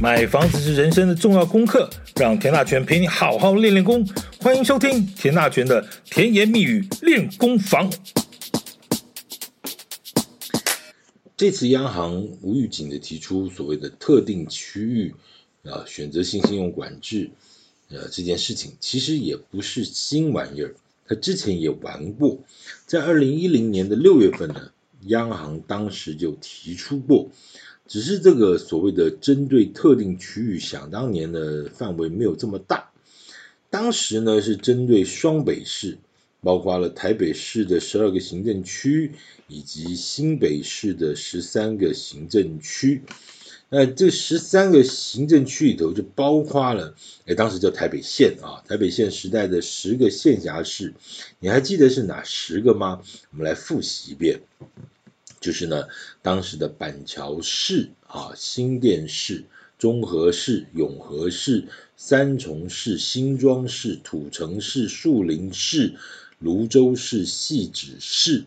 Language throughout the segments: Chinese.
买房子是人生的重要功课，让田大权陪你好好练练功。欢迎收听田大权的甜言蜜语练功房。这次央行无预警的提出所谓的特定区域啊选择性信用管制，呃这件事情其实也不是新玩意儿，他之前也玩过，在二零一零年的六月份呢，央行当时就提出过。只是这个所谓的针对特定区域，想当年的范围没有这么大。当时呢是针对双北市，包括了台北市的十二个行政区，以及新北市的十三个行政区。那这十三个行政区里头就包括了，哎，当时叫台北县啊，台北县时代的十个县辖市，你还记得是哪十个吗？我们来复习一遍。就是呢，当时的板桥市啊、新店市、中和市、永和市、三重市、新庄市、土城市、树林市、芦洲市、汐止市。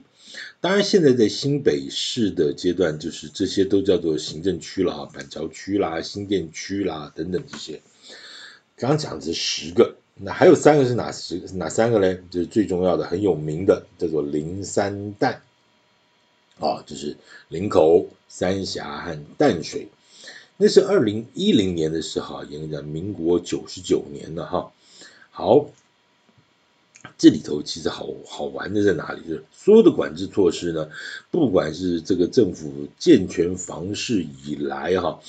当然，现在在新北市的阶段，就是这些都叫做行政区了啊，板桥区啦、新店区啦等等这些。刚讲的是十个，那还有三个是哪十哪三个嘞？就是最重要的、很有名的，叫做林三淡。啊，就是林口、三峡和淡水，那是二零一零年的时候，应该在民国九十九年了哈。好，这里头其实好好玩的在哪里？就是所有的管制措施呢，不管是这个政府健全房市以来哈。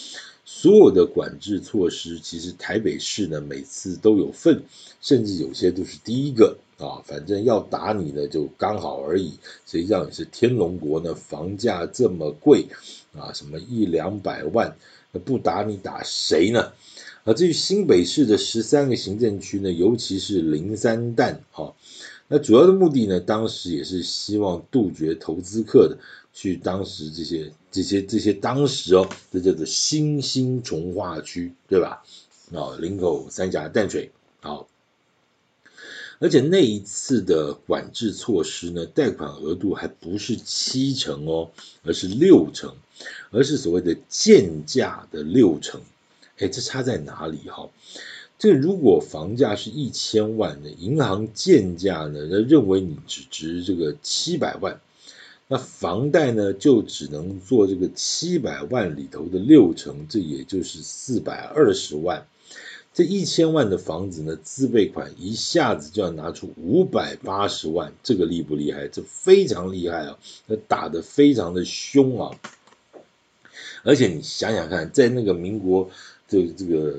所有的管制措施，其实台北市呢每次都有份，甚至有些都是第一个啊，反正要打你呢就刚好而已。谁叫你是天龙国呢？房价这么贵啊，什么一两百万，那不打你打谁呢？啊，至于新北市的十三个行政区呢，尤其是林三淡哈，那主要的目的呢，当时也是希望杜绝投资客的。去当时这些这些这些当时哦，这叫做新兴重化区，对吧？啊，林口、三峡、淡水，好。而且那一次的管制措施呢，贷款额度还不是七成哦，而是六成，而是所谓的鉴价的六成。哎，这差在哪里哈？这如果房价是一千万的，银行建价呢，他认为你只值这个七百万。那房贷呢，就只能做这个七百万里头的六成，这也就是四百二十万。这一千万的房子呢，自备款一下子就要拿出五百八十万，这个厉不厉害？这非常厉害啊！那打得非常的凶啊！而且你想想看，在那个民国这这个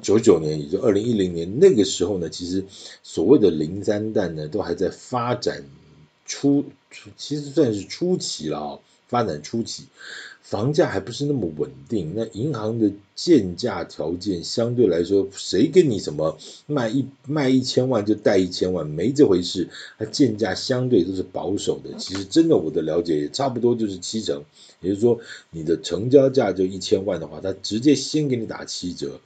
九九年，也就二零一零年那个时候呢，其实所谓的零三弹呢，都还在发展。初初其实算是初期了啊，发展初期，房价还不是那么稳定。那银行的建价条件相对来说，谁跟你什么卖一卖一千万就贷一千万，没这回事。它建价相对都是保守的。其实真的我的了解也差不多就是七成，也就是说你的成交价就一千万的话，它直接先给你打七折。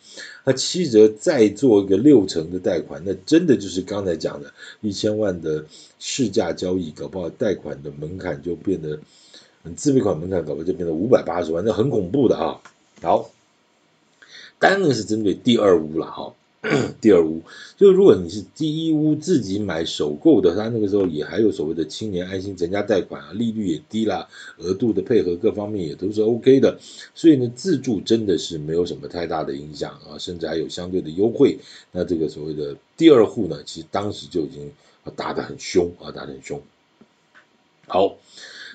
那七折再做一个六成的贷款，那真的就是刚才讲的一千万的市价交易，搞不好贷款的门槛就变得。自备款门槛搞不就变成五百八十万，那很恐怖的啊！好，当然是针对第二屋了哈。第二屋，就如果你是第一屋自己买首购的，他那个时候也还有所谓的青年安心成家贷款啊，利率也低啦，额度的配合各方面也都是 OK 的，所以呢，自住真的是没有什么太大的影响啊，甚至还有相对的优惠。那这个所谓的第二户呢，其实当时就已经打得很凶啊，打得很凶。好。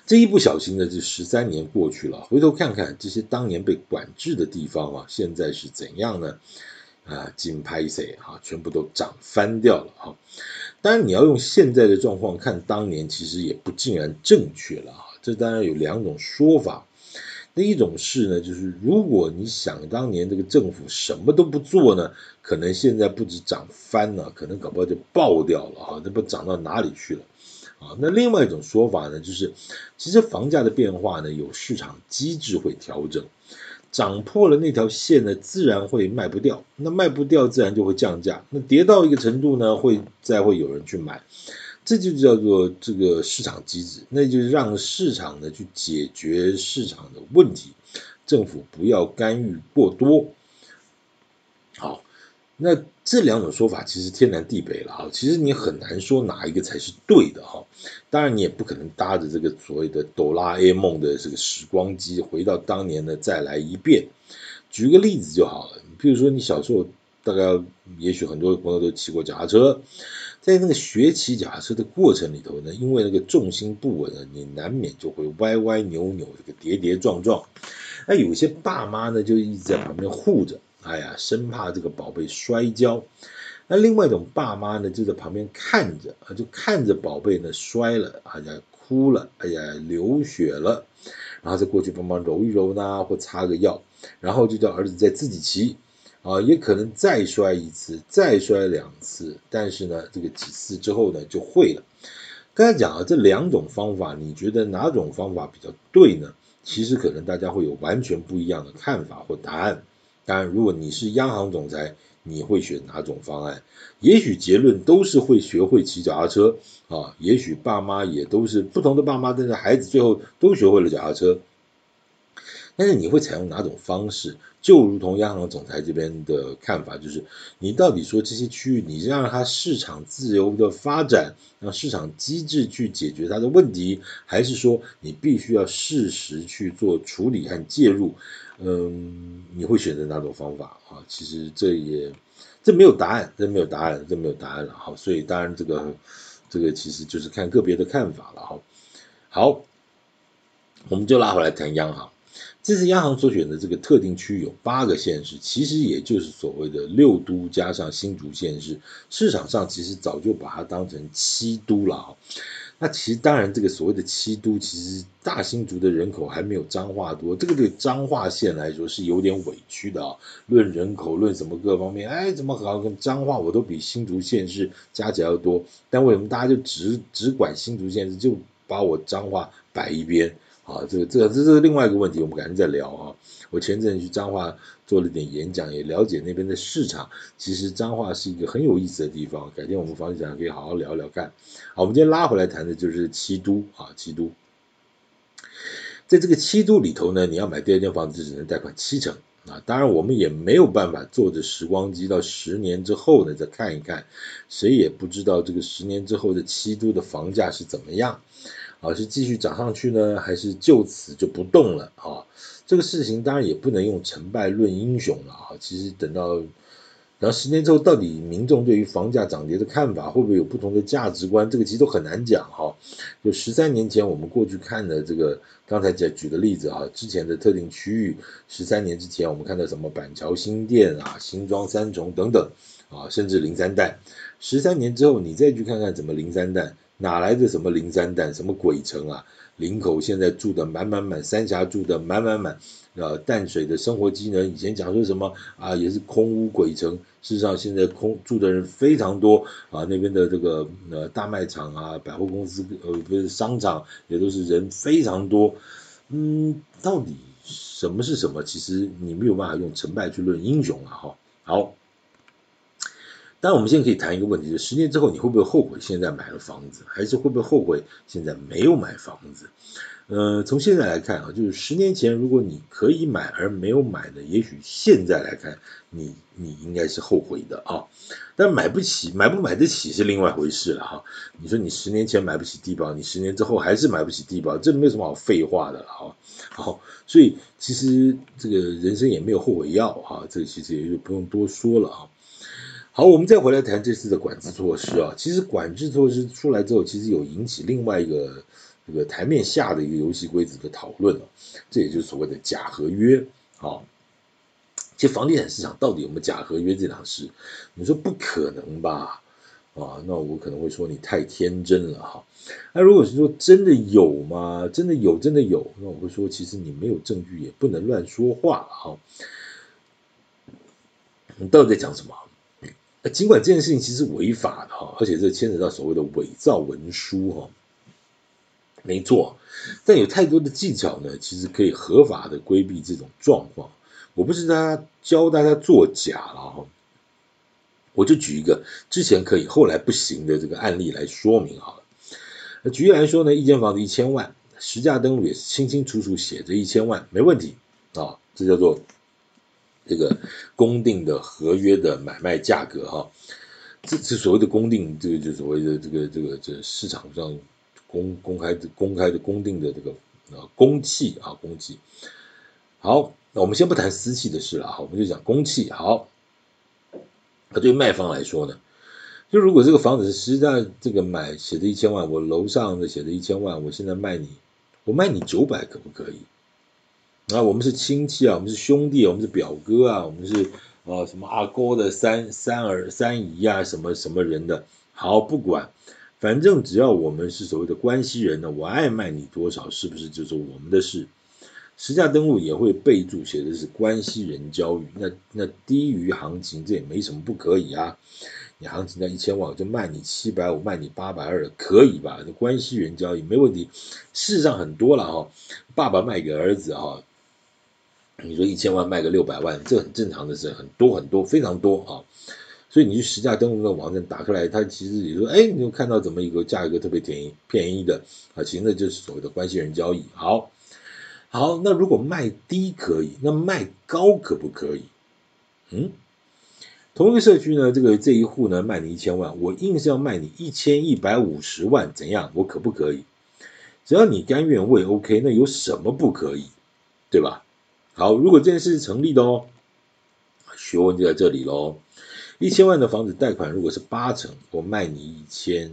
这一不小心呢，这十三年过去了，回头看看这些当年被管制的地方啊，现在是怎样呢？啊，金拍谁啊，全部都涨翻掉了啊！当然，你要用现在的状况看当年，其实也不尽然正确了啊。这当然有两种说法。那一种是呢，就是如果你想当年这个政府什么都不做呢，可能现在不止涨翻了，可能搞不好就爆掉了啊！那不涨到哪里去了？啊，那另外一种说法呢，就是其实房价的变化呢，有市场机制会调整，涨破了那条线呢，自然会卖不掉，那卖不掉自然就会降价，那跌到一个程度呢，会再会有人去买，这就叫做这个市场机制，那就是让市场呢去解决市场的问题，政府不要干预过多。好，那这两种说法其实天南地北了哈，其实你很难说哪一个才是对的哈。当然你也不可能搭着这个所谓的哆啦 A 梦的这个时光机回到当年呢再来一遍。举个例子就好了，比如说你小时候大概也许很多朋友都骑过脚踏车。在那个学骑脚踏车的过程里头呢，因为那个重心不稳呢，你难免就会歪歪扭扭，这个跌跌撞撞。那有些爸妈呢，就一直在旁边护着，哎呀，生怕这个宝贝摔跤。那另外一种爸妈呢，就在旁边看着，啊，就看着宝贝呢摔了，哎呀，哭了，哎呀，流血了，然后再过去帮忙揉一揉呢，或擦个药，然后就叫儿子再自己骑。啊，也可能再摔一次，再摔两次，但是呢，这个几次之后呢，就会了。刚才讲了，这两种方法，你觉得哪种方法比较对呢？其实可能大家会有完全不一样的看法或答案。当然，如果你是央行总裁，你会选哪种方案？也许结论都是会学会骑脚踏车啊，也许爸妈也都是不同的爸妈，但是孩子最后都学会了脚踏车。但是你会采用哪种方式？就如同央行总裁这边的看法，就是你到底说这些区域，你是让它市场自由的发展，让市场机制去解决它的问题，还是说你必须要适时去做处理和介入？嗯，你会选择哪种方法啊？其实这也这没有答案，这没有答案，这没有答案了。好，所以当然这个这个其实就是看个别的看法了。哈，好，我们就拉回来谈央行。这次央行所选的这个特定区有八个县市，其实也就是所谓的六都加上新竹县市。市场上其实早就把它当成七都了。那其实当然，这个所谓的七都，其实大新竹的人口还没有彰化多，这个对彰化县来说是有点委屈的啊。论人口，论什么各方面，哎，怎么好像跟彰化我都比新竹县市加起来要多？但为什么大家就只只管新竹县市，就把我彰化摆一边？啊，这个这个这是另外一个问题，我们改天再聊啊。我前阵去彰化做了点演讲，也了解那边的市场。其实彰化是一个很有意思的地方，改天我们房地产可以好好聊聊看。好，我们今天拉回来谈的就是七都啊，七都。在这个七都里头呢，你要买第二间房子只能贷款七成啊。当然，我们也没有办法坐着时光机到十年之后呢再看一看，谁也不知道这个十年之后的七都的房价是怎么样。啊，是继续涨上去呢，还是就此就不动了啊？这个事情当然也不能用成败论英雄了啊。其实等到然后十年之后，到底民众对于房价涨跌的看法会不会有不同的价值观？这个其实都很难讲哈。就十三年前我们过去看的这个，刚才讲举的例子啊，之前的特定区域，十三年之前我们看到什么板桥新店啊、新庄三重等等啊，甚至零三代。十三年之后你再去看看怎么零三代。哪来的什么林三淡，什么鬼城啊？林口现在住的满满满，三峡住的满满满，呃，淡水的生活机能，以前讲说什么啊，也是空屋鬼城。事实上，现在空住的人非常多啊，那边的这个呃大卖场啊，百货公司呃不是商场，也都是人非常多。嗯，到底什么是什么？其实你没有办法用成败去论英雄啊！哈，好。但我们现在可以谈一个问题，就十年之后你会不会后悔现在买了房子，还是会不会后悔现在没有买房子？呃，从现在来看啊，就是十年前如果你可以买而没有买的，也许现在来看你你应该是后悔的啊。但买不起，买不买得起是另外一回事了哈。你说你十年前买不起低保，你十年之后还是买不起低保，这没有什么好废话的了哈。好，所以其实这个人生也没有后悔药哈，这个其实也就不用多说了啊。好，我们再回来谈这次的管制措施啊。其实管制措施出来之后，其实有引起另外一个这个台面下的一个游戏规则的讨论了。这也就是所谓的假合约啊。其实房地产市场到底有没有假合约这档事？你说不可能吧？啊，那我可能会说你太天真了哈。那如果是说真的有吗？真的有，真的有，那我会说其实你没有证据也不能乱说话哈。你到底在讲什么？尽管这件事情其实违法的哈，而且这牵扯到所谓的伪造文书哈，没错，但有太多的技巧呢，其实可以合法的规避这种状况。我不是大家教大家作假了哈，我就举一个之前可以后来不行的这个案例来说明好了。那举例来说呢，一间房子一千万，实价登录也是清清楚楚写着一千万，没问题啊，这叫做这个公定的合约的买卖价格哈，这这所谓的公定，这个就所谓的这个这个这市场上公公开的公开的公定的这个呃公器啊公器。好，那我们先不谈私契的事了哈，我们就讲公器。好，那对卖方来说呢，就如果这个房子是实在这个买写的一千万，我楼上的写的一千万，我现在卖你，我卖你九百可不可以？啊，我们是亲戚啊，我们是兄弟，我们是表哥啊，我们是啊什么阿哥的三三儿三姨啊，什么什么人的，好不管，反正只要我们是所谓的关系人呢，我爱卖你多少，是不是就是我们的事？实价登录也会备注写的是关系人交易，那那低于行情这也没什么不可以啊，你行情在一千万，我就卖你七百五，卖你八百二，可以吧？这关系人交易没问题，事实上很多了哈，爸爸卖给儿子哈。你说一千万卖个六百万，这很正常的事，很多很多，非常多啊。所以你去实价登录的网站打开来，它其实也说，哎，你就看到怎么一个价格特别便宜便宜的啊，其实那就是所谓的关系人交易。好，好，那如果卖低可以，那卖高可不可以？嗯，同一个社区呢，这个这一户呢卖你一千万，我硬是要卖你一千一百五十万，怎样？我可不可以？只要你甘愿，为 OK，那有什么不可以？对吧？好，如果这件事成立的哦，学问就在这里喽。一千万的房子贷款如果是八成，我卖你一千，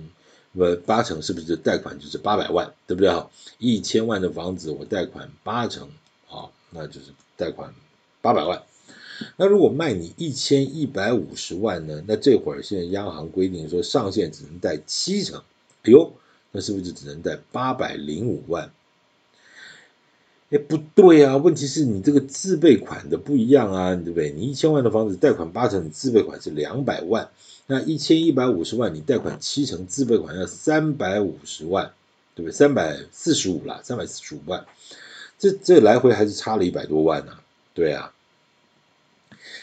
那么八成是不是贷款就是八百万，对不对？啊？一千万的房子我贷款八成，好，那就是贷款八百万。那如果卖你一千一百五十万呢？那这会儿现在央行规定说上限只能贷七成，哎呦，那是不是就只能贷八百零五万？哎，不对啊！问题是你这个自备款的不一样啊，对不对？你一千万的房子贷款八成，自备款是两百万，那一千一百五十万你贷款七成，自备款要三百五十万，对不对？三百四十五啦，三百四十五万，这这来回还是差了一百多万呢，对啊。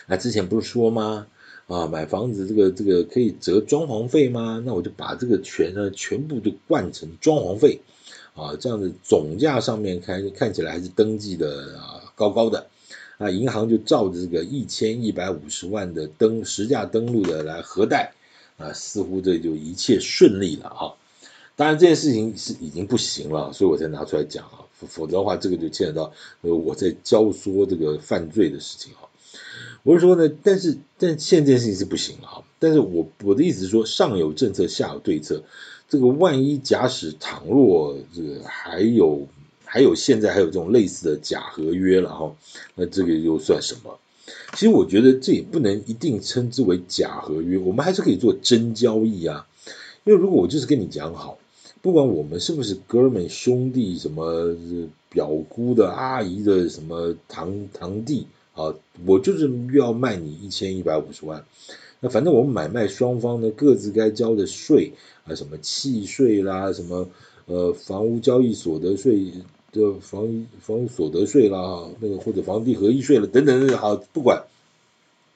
那之前不是说吗？啊，买房子这个这个可以折装潢费吗？那我就把这个钱呢全部都灌成装潢费。啊，这样子总价上面看看起来还是登记的啊高高的，啊银行就照着这个一千一百五十万的登实价登录的来核贷，啊似乎这就一切顺利了啊。当然这件事情是已经不行了，所以我才拿出来讲啊，否则的话这个就牵扯到呃我在教唆这个犯罪的事情啊。我是说呢，但是但现在这件事情是不行了啊。但是我我的意思是说，上有政策，下有对策。这个万一假使倘若这个还有还有现在还有这种类似的假合约了哈，那这个又算什么？其实我觉得这也不能一定称之为假合约，我们还是可以做真交易啊。因为如果我就是跟你讲好，不管我们是不是哥们兄弟，什么表姑的阿姨的什么堂堂弟啊，我就是要卖你一千一百五十万。那反正我们买卖双方呢，各自该交的税啊，什么契税啦，什么呃房屋交易所得税的房房屋所得税啦，那个或者房地合一税了等等等，好不管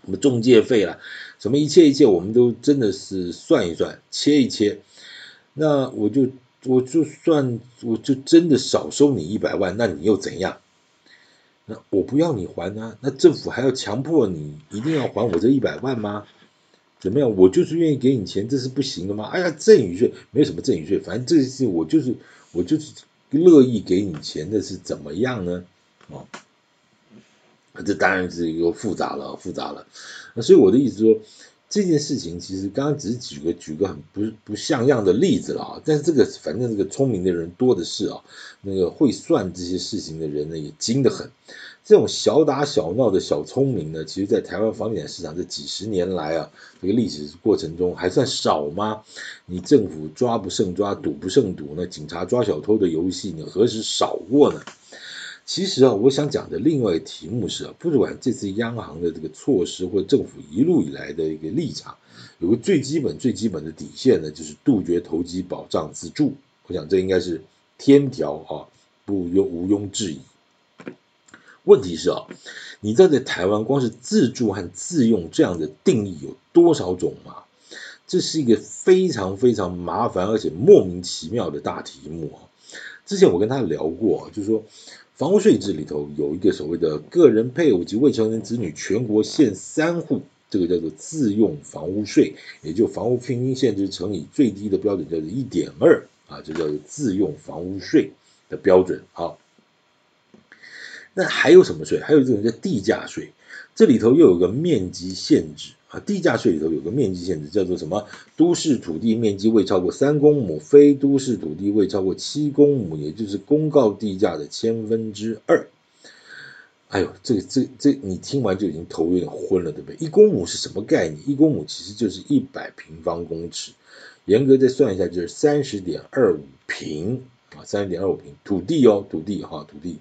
什么中介费啦，什么一切一切，我们都真的是算一算，切一切，那我就我就算我就真的少收你一百万，那你又怎样？那我不要你还啊，那政府还要强迫你一定要还我这一百万吗？怎么样？我就是愿意给你钱，这是不行的吗？哎呀，赠与税没有什么赠与税，反正这些我就是我就是乐意给你钱，那是怎么样呢？啊，这当然是一个复杂了，复杂了。那所以我的意思说，这件事情其实刚刚只是举个举个很不不像样的例子了啊，但是这个反正这个聪明的人多的是啊，那个会算这些事情的人呢也精得很。这种小打小闹的小聪明呢，其实，在台湾房地产市场这几十年来啊，这个历史过程中还算少吗？你政府抓不胜抓，赌不胜赌，那警察抓小偷的游戏，你何时少过呢？其实啊，我想讲的另外一个题目是啊，不管这次央行的这个措施或政府一路以来的一个立场，有个最基本最基本的底线呢，就是杜绝投机，保障自住。我想这应该是天条啊，不庸毋庸置疑。问题是啊，你知道在台湾光是自住和自用这样的定义有多少种吗？这是一个非常非常麻烦而且莫名其妙的大题目啊。之前我跟他聊过，就是说房屋税制里头有一个所谓的个人配偶及未成年子女全国限三户，这个叫做自用房屋税，也就房屋平均限值乘以最低的标准叫做一点二啊，这叫做自用房屋税的标准。好，那还有什么税？还有这种叫地价税，这里头又有个面积限制。啊，地价税里头有个面积限制，叫做什么？都市土地面积未超过三公亩，非都市土地未超过七公亩，也就是公告地价的千分之二。哎呦，这个这这，你听完就已经头有点昏了，对不对？一公亩是什么概念？一公亩其实就是一百平方公尺，严格再算一下，就是三十点二五平啊，三十点二五平土地哦，土地哈，土地。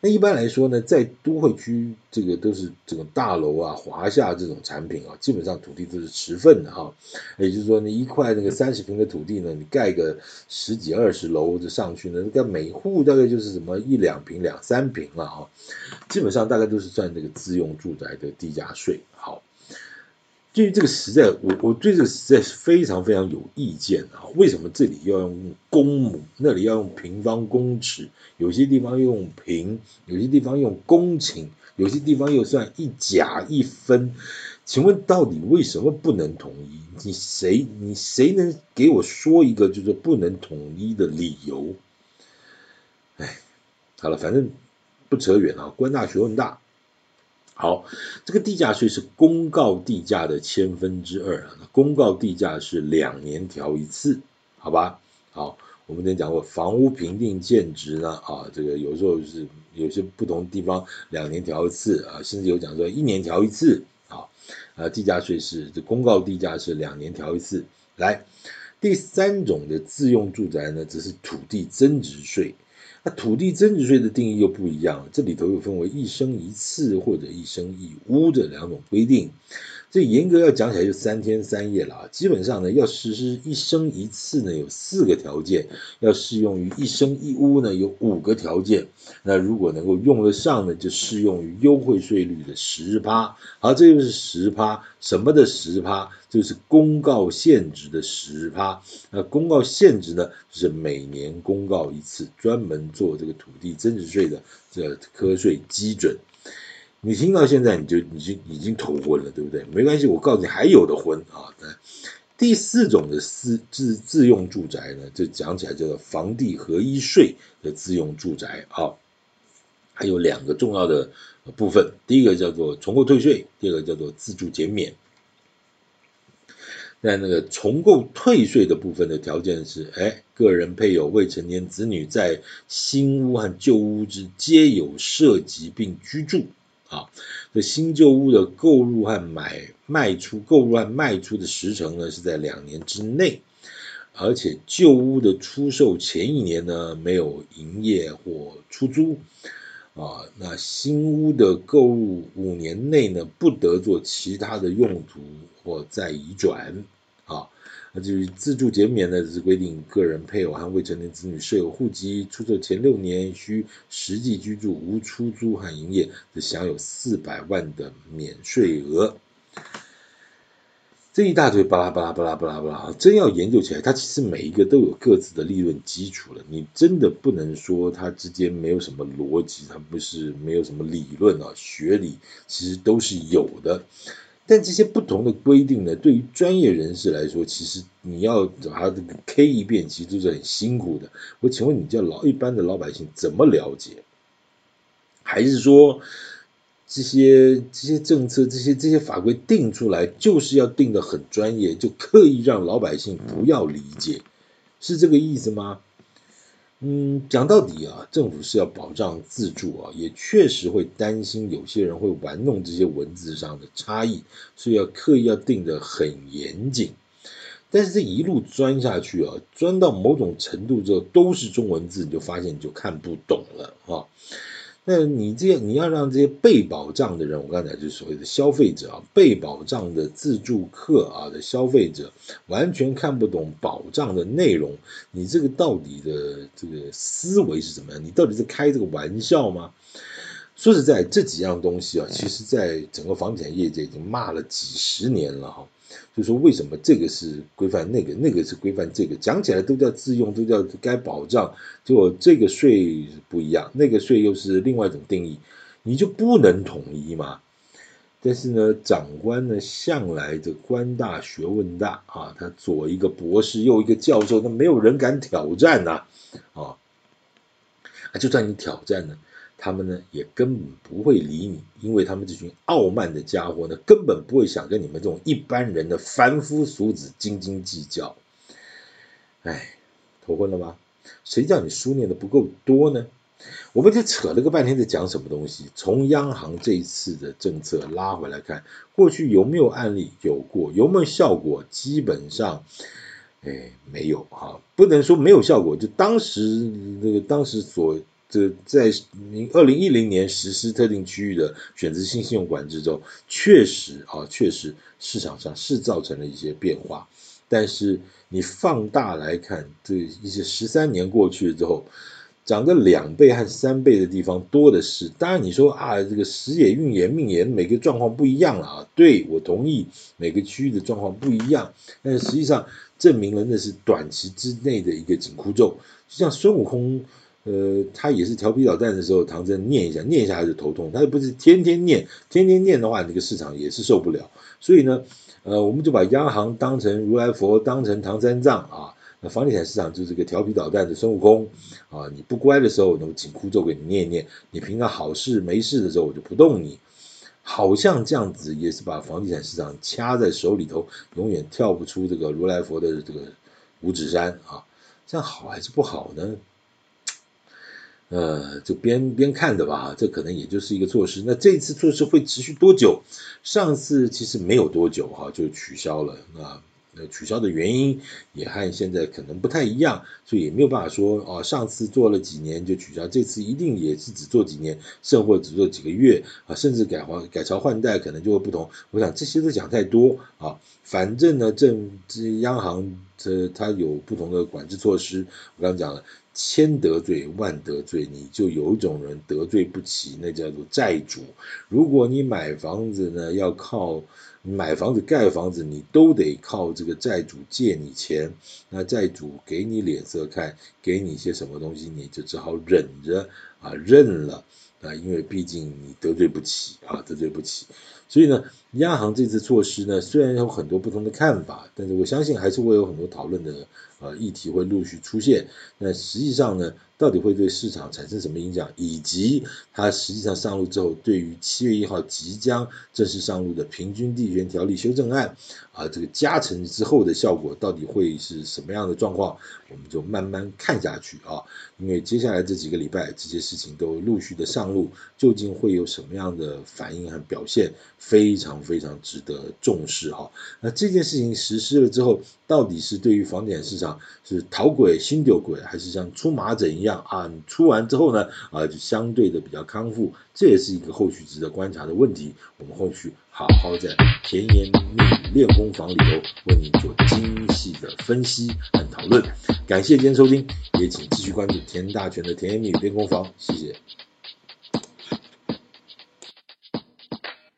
那一般来说呢，在都会区，这个都是这种大楼啊、华夏这种产品啊，基本上土地都是持份的哈。也就是说，你一块那个三十平的土地呢，你盖个十几二十楼就上去呢，那每户大概就是什么一两平、两三平了哈。基本上大概都是算这个自用住宅的地价税。好。对于这个时代，我我对这个时代是非常非常有意见啊！为什么这里要用公亩，那里要用平方公尺？有些地方用平，有些地方用公顷，有些地方又算一甲一分。请问到底为什么不能统一？你谁你谁能给我说一个就是不能统一的理由？哎，好了，反正不扯远啊，官大学问大。好，这个地价税是公告地价的千分之二。公告地价是两年调一次，好吧？好，我们之前讲过，房屋评定建值呢，啊，这个有时候是有些不同地方两年调一次啊，甚至有讲说一年调一次啊。啊，地价税是这公告地价是两年调一次。来，第三种的自用住宅呢，则是土地增值税。那土地增值税的定义又不一样，这里头又分为一生一次或者一生一屋的两种规定。这严格要讲起来就三天三夜了啊！基本上呢，要实施一生一次呢，有四个条件；要适用于一生一屋呢，有五个条件。那如果能够用得上呢，就适用于优惠税率的十趴。好，这就是十趴，什么的十趴？就是公告现值的十趴。那公告现值呢，就是每年公告一次，专门做这个土地增值税的这个课税基准。你听到现在你就已经已经头昏了，对不对？没关系，我告诉你还有的昏啊。第四种的私自自用住宅呢，就讲起来叫做房地合一税的自用住宅啊，还有两个重要的部分，第一个叫做重购退税，第二个叫做自住减免。那那个重购退税的部分的条件是，哎，个人配偶、未成年子女在新屋和旧屋之皆有涉及并居住。啊，这新旧屋的购入和买卖出，购入和卖出的时程呢，是在两年之内，而且旧屋的出售前一年呢，没有营业或出租，啊，那新屋的购入五年内呢，不得做其他的用途或再移转，那至于自助减免呢，只是规定个人配偶和未成年子女设有户籍，出售前六年需实际居住，无出租和营业，就享有四百万的免税额。这一大堆巴拉巴拉巴拉巴拉巴拉，真要研究起来，它其实每一个都有各自的利润基础了。你真的不能说它之间没有什么逻辑，它不是没有什么理论啊，学理其实都是有的。但这些不同的规定呢，对于专业人士来说，其实你要把它这个 K 一遍，其实都是很辛苦的。我请问你叫老一般的老百姓怎么了解？还是说这些这些政策、这些这些法规定出来，就是要定得很专业，就刻意让老百姓不要理解，是这个意思吗？嗯，讲到底啊，政府是要保障自助啊，也确实会担心有些人会玩弄这些文字上的差异，所以要刻意要定得很严谨。但是这一路钻下去啊，钻到某种程度之后，都是中文字，你就发现你就看不懂了啊。那你这，你要让这些被保障的人，我刚才就是所谓的消费者啊，被保障的自助客啊的消费者，完全看不懂保障的内容，你这个到底的这个思维是怎么样？你到底是开这个玩笑吗？说实在，这几样东西啊，其实在整个房地产业界已经骂了几十年了哈。就说为什么这个是规范那个，那个是规范这个，讲起来都叫自用，都叫该保障，结果这个税不一样，那个税又是另外一种定义，你就不能统一嘛？但是呢，长官呢向来的官大学问大啊，他左一个博士，右一个教授，那没有人敢挑战呐，啊，啊，就算你挑战呢。他们呢也根本不会理你，因为他们这群傲慢的家伙呢，根本不会想跟你们这种一般人的凡夫俗子斤斤计较。哎，头昏了吗？谁叫你书念的不够多呢？我们这扯了个半天在讲什么东西？从央行这一次的政策拉回来看，过去有没有案例？有过，有没有效果？基本上，哎，没有哈，不能说没有效果，就当时那个当时所。这在二零一零年实施特定区域的选择性信用管制之后，确实啊，确实市场上是造成了一些变化。但是你放大来看，这一些十三年过去了之后，涨个两倍和三倍的地方多的是。当然你说啊，这个时也运也命也，每个状况不一样了啊。对，我同意，每个区域的状况不一样。但是实际上证明了那是短期之内的一个紧箍咒，就像孙悟空。呃，他也是调皮捣蛋的时候，唐僧念一下，念一下他就头痛。他又不是天天念，天天念的话，那个市场也是受不了。所以呢，呃，我们就把央行当成如来佛，当成唐三藏啊。那房地产市场就是个调皮捣蛋的孙悟空啊。你不乖的时候，我紧箍咒给你念一念；你平常好事没事的时候，我就不动你。好像这样子也是把房地产市场掐在手里头，永远跳不出这个如来佛的这个五指山啊。这样好还是不好呢？呃，就边边看着吧，这可能也就是一个措施。那这次措施会持续多久？上次其实没有多久哈，就取消了。那那取消的原因也和现在可能不太一样，所以也没有办法说哦，上次做了几年就取消，这次一定也是只做几年，甚或只做几个月啊，甚至改换改朝换代，可能就会不同。我想这些都讲太多啊，反正呢，政这央行这它有不同的管制措施，我刚刚讲了。千得罪万得罪，你就有一种人得罪不起，那叫做债主。如果你买房子呢，要靠买房子盖房子，你都得靠这个债主借你钱，那债主给你脸色看，给你些什么东西，你就只好忍着啊，认了啊，因为毕竟你得罪不起啊，得罪不起。所以呢，央行这次措施呢，虽然有很多不同的看法，但是我相信还是会有很多讨论的呃议题会陆续出现。那实际上呢，到底会对市场产生什么影响，以及它实际上上路之后，对于七月一号即将正式上路的平均地权条例修正案啊，这个加成之后的效果到底会是什么样的状况，我们就慢慢看下去啊。因为接下来这几个礼拜，这些事情都陆续的上路，究竟会有什么样的反应和表现，非常非常值得重视哈。那这件事情实施了之后，到底是对于房地产市场是讨鬼新丢鬼，还是像出麻疹一样样啊？你出完之后呢，啊，就相对的比较康复，这也是一个后续值得观察的问题。我们后续好好在甜言蜜语练功房里头为您做精细的分析和讨论。感谢今天收听，也请继续关注田大全的甜言蜜语练功房，谢谢。